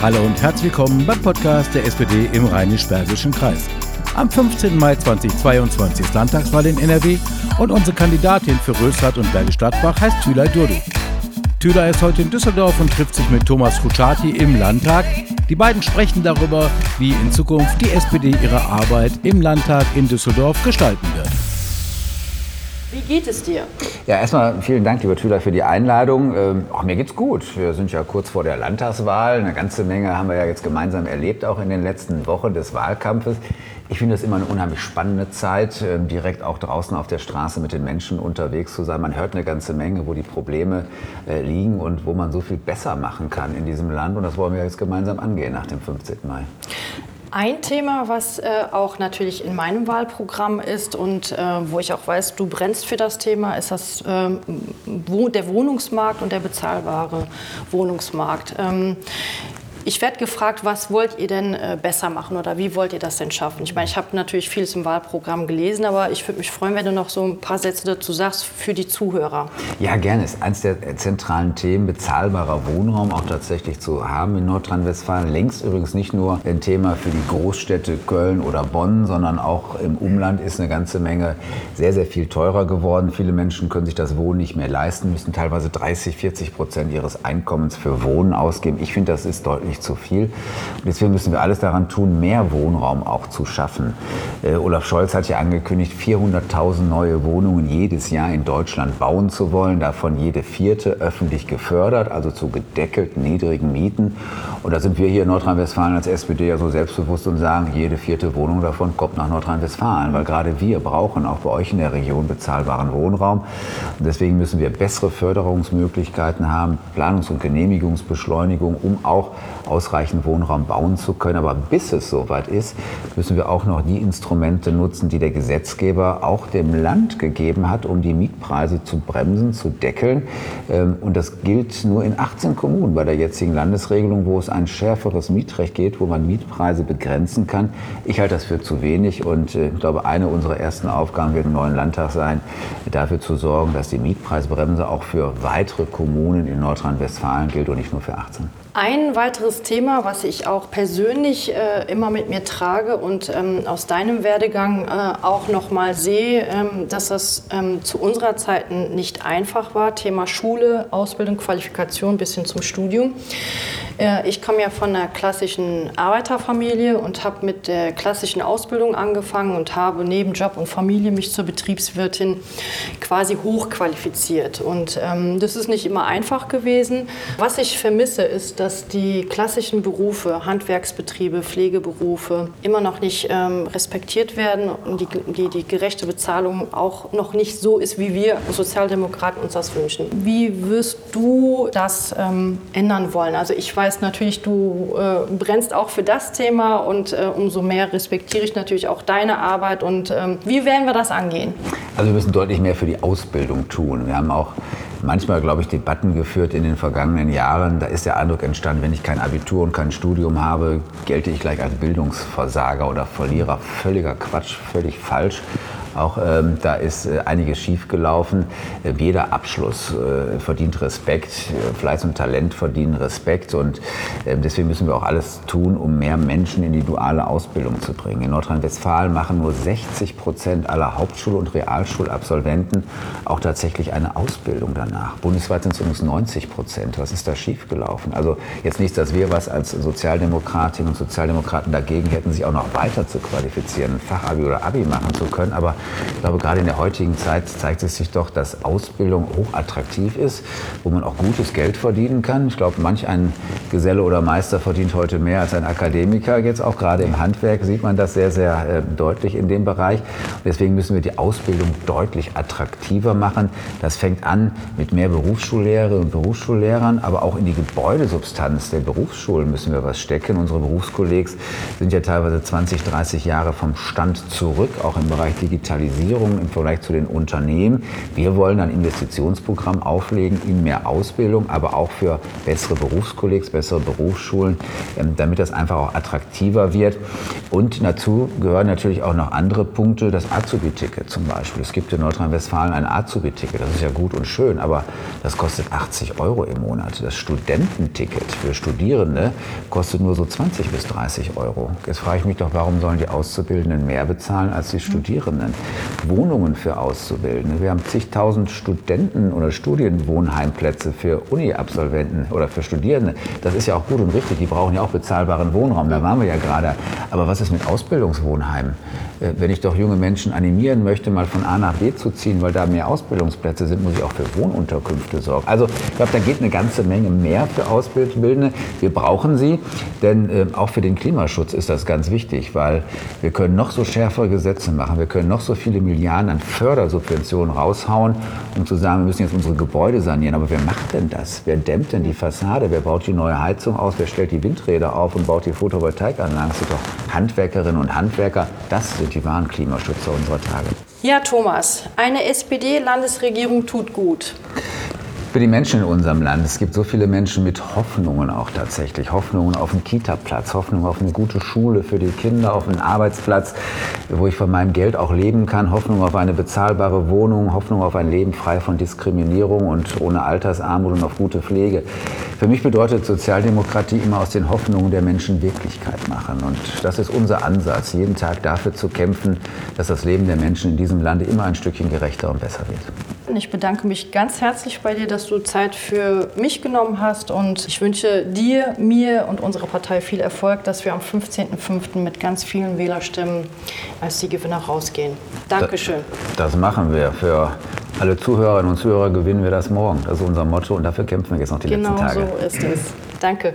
Hallo und herzlich willkommen beim Podcast der SPD im Rheinisch-Bergischen Kreis. Am 15. Mai 2022 ist Landtagswahl in NRW und unsere Kandidatin für Rösrath und Bergisch Gladbach heißt Thülay Durdu. Thülay ist heute in Düsseldorf und trifft sich mit Thomas Kutschaty im Landtag. Die beiden sprechen darüber, wie in Zukunft die SPD ihre Arbeit im Landtag in Düsseldorf gestalten wird. Wie geht es dir? Ja, erstmal vielen Dank, lieber Thüler, für die Einladung. Ähm, auch mir geht's gut. Wir sind ja kurz vor der Landtagswahl. Eine ganze Menge haben wir ja jetzt gemeinsam erlebt, auch in den letzten Wochen des Wahlkampfes. Ich finde es immer eine unheimlich spannende Zeit, ähm, direkt auch draußen auf der Straße mit den Menschen unterwegs zu sein. Man hört eine ganze Menge, wo die Probleme äh, liegen und wo man so viel besser machen kann in diesem Land. Und das wollen wir jetzt gemeinsam angehen nach dem 15. Mai. Ein Thema, was äh, auch natürlich in meinem Wahlprogramm ist und äh, wo ich auch weiß, du brennst für das Thema, ist das, äh, wo, der Wohnungsmarkt und der bezahlbare Wohnungsmarkt. Ähm, ich werde gefragt, was wollt ihr denn äh, besser machen oder wie wollt ihr das denn schaffen? Ich meine, ich habe natürlich vieles im Wahlprogramm gelesen, aber ich würde mich freuen, wenn du noch so ein paar Sätze dazu sagst für die Zuhörer. Ja, gerne. Ist eines der zentralen Themen, bezahlbarer Wohnraum auch tatsächlich zu haben in Nordrhein-Westfalen. Längst übrigens nicht nur ein Thema für die Großstädte Köln oder Bonn, sondern auch im Umland ist eine ganze Menge sehr, sehr viel teurer geworden. Viele Menschen können sich das Wohnen nicht mehr leisten, müssen teilweise 30, 40 Prozent ihres Einkommens für Wohnen ausgeben. Ich finde, das ist deutlich nicht zu viel. Und deswegen müssen wir alles daran tun, mehr Wohnraum auch zu schaffen. Äh, Olaf Scholz hat ja angekündigt, 400.000 neue Wohnungen jedes Jahr in Deutschland bauen zu wollen, davon jede vierte öffentlich gefördert, also zu gedeckelten niedrigen Mieten. Und da sind wir hier in Nordrhein-Westfalen als SPD ja so selbstbewusst und sagen, jede vierte Wohnung davon kommt nach Nordrhein-Westfalen, weil gerade wir brauchen auch bei euch in der Region bezahlbaren Wohnraum. Und deswegen müssen wir bessere Förderungsmöglichkeiten haben, Planungs- und Genehmigungsbeschleunigung, um auch ausreichend Wohnraum bauen zu können. Aber bis es soweit ist, müssen wir auch noch die Instrumente nutzen, die der Gesetzgeber auch dem Land gegeben hat, um die Mietpreise zu bremsen, zu deckeln. Ähm, und das gilt nur in 18 Kommunen bei der jetzigen Landesregelung, wo es ein schärferes Mietrecht geht, wo man Mietpreise begrenzen kann. Ich halte das für zu wenig und äh, ich glaube, eine unserer ersten Aufgaben wird im neuen Landtag sein, dafür zu sorgen, dass die Mietpreisbremse auch für weitere Kommunen in Nordrhein-Westfalen gilt und nicht nur für 18. Ein weiteres Thema, was ich auch persönlich äh, immer mit mir trage und ähm, aus deinem Werdegang äh, auch noch mal sehe, ähm, dass das ähm, zu unserer Zeit nicht einfach war. Thema Schule, Ausbildung, Qualifikation bis hin zum Studium. Äh, ich komme ja von einer klassischen Arbeiterfamilie und habe mit der klassischen Ausbildung angefangen und habe neben Job und Familie mich zur Betriebswirtin quasi hochqualifiziert. Und ähm, das ist nicht immer einfach gewesen. Was ich vermisse, ist, dass die klassischen Berufe, Handwerksbetriebe, Pflegeberufe immer noch nicht ähm, respektiert werden und die, die, die, gerechte Bezahlung auch noch nicht so ist, wie wir Sozialdemokraten uns das wünschen. Wie wirst du das ähm, ändern wollen? Also ich weiß natürlich, du äh, brennst auch für das Thema und äh, umso mehr respektiere ich natürlich auch deine Arbeit. Und ähm, wie werden wir das angehen? Also wir müssen deutlich mehr für die Ausbildung tun. Wir haben auch manchmal, glaube ich, Debatten geführt in den vergangenen Jahren. Da ist der Eindruck entstanden, wenn ich kein Abitur und kein Studium habe, gelte ich gleich als Bildungsversager oder Verlierer. Völliger Quatsch, völlig falsch. Auch ähm, da ist äh, einiges schiefgelaufen. Äh, jeder Abschluss äh, verdient Respekt. Fleiß und Talent verdienen Respekt. Und äh, deswegen müssen wir auch alles tun, um mehr Menschen in die duale Ausbildung zu bringen. In Nordrhein-Westfalen machen nur 60 Prozent aller Hauptschul- und Realschulabsolventen auch tatsächlich eine Ausbildung danach. Bundesweit sind es übrigens 90 Prozent. Was ist da schiefgelaufen? Also jetzt nicht, dass wir was als Sozialdemokratinnen und Sozialdemokraten dagegen hätten, sich auch noch weiter zu qualifizieren, ein Fachabi oder Abi machen zu können. Aber ich glaube, gerade in der heutigen Zeit zeigt es sich doch, dass Ausbildung hochattraktiv ist, wo man auch gutes Geld verdienen kann. Ich glaube, manch ein Geselle oder Meister verdient heute mehr als ein Akademiker. Jetzt auch gerade im Handwerk sieht man das sehr, sehr äh, deutlich in dem Bereich. Und deswegen müssen wir die Ausbildung deutlich attraktiver machen. Das fängt an mit mehr Berufsschullehrerinnen und Berufsschullehrern, aber auch in die Gebäudesubstanz der Berufsschulen müssen wir was stecken. Unsere Berufskollegs sind ja teilweise 20, 30 Jahre vom Stand zurück, auch im Bereich Digitalisierung. Digitalisierung im Vergleich zu den Unternehmen. Wir wollen ein Investitionsprogramm auflegen in mehr Ausbildung, aber auch für bessere Berufskollegs, bessere Berufsschulen, ähm, damit das einfach auch attraktiver wird. Und dazu gehören natürlich auch noch andere Punkte, das Azubi-Ticket zum Beispiel. Es gibt in Nordrhein-Westfalen ein Azubi-Ticket, das ist ja gut und schön, aber das kostet 80 Euro im Monat. Das Studententicket für Studierende kostet nur so 20 bis 30 Euro. Jetzt frage ich mich doch, warum sollen die Auszubildenden mehr bezahlen als die Studierenden? Wohnungen für Auszubildende. Wir haben zigtausend Studenten- oder Studienwohnheimplätze für Uni-Absolventen oder für Studierende. Das ist ja auch gut und richtig. Die brauchen ja auch bezahlbaren Wohnraum. Da waren wir ja gerade. Aber was ist mit Ausbildungswohnheimen? Äh, wenn ich doch junge Menschen animieren möchte, mal von A nach B zu ziehen, weil da mehr Ausbildungsplätze sind, muss ich auch für Wohnunterkünfte sorgen. Also ich glaube, da geht eine ganze Menge mehr für Ausbildende. Wir brauchen sie, denn äh, auch für den Klimaschutz ist das ganz wichtig, weil wir können noch so schärfere Gesetze machen, wir können noch so viele Milliarden an Fördersubventionen raushauen, um zu sagen, wir müssen jetzt unsere Gebäude sanieren. Aber wer macht denn das? Wer dämmt denn die Fassade? Wer baut die neue Heizung aus? Wer stellt die Windräder auf und baut die Photovoltaikanlagen? Das sind doch Handwerkerinnen und Handwerker. Das sind die wahren Klimaschützer unserer Tage. Ja, Thomas, eine SPD-Landesregierung tut gut für die Menschen in unserem Land. Es gibt so viele Menschen mit Hoffnungen auch tatsächlich. Hoffnungen auf einen Kita-Platz, Hoffnungen auf eine gute Schule für die Kinder, auf einen Arbeitsplatz, wo ich von meinem Geld auch leben kann. Hoffnung auf eine bezahlbare Wohnung, Hoffnung auf ein Leben frei von Diskriminierung und ohne Altersarmut und auf gute Pflege. Für mich bedeutet Sozialdemokratie immer aus den Hoffnungen der Menschen Wirklichkeit machen. Und das ist unser Ansatz, jeden Tag dafür zu kämpfen, dass das Leben der Menschen in diesem Lande immer ein Stückchen gerechter und besser wird. Ich bedanke mich ganz herzlich bei dir, dass du Zeit für mich genommen hast und ich wünsche dir, mir und unserer Partei viel Erfolg, dass wir am 15.05. mit ganz vielen Wählerstimmen als die Gewinner rausgehen. Dankeschön. Das, das machen wir. Für alle Zuhörerinnen und Zuhörer gewinnen wir das morgen. Das ist unser Motto und dafür kämpfen wir jetzt noch die genau letzten Tage. Genau so ist es. Danke.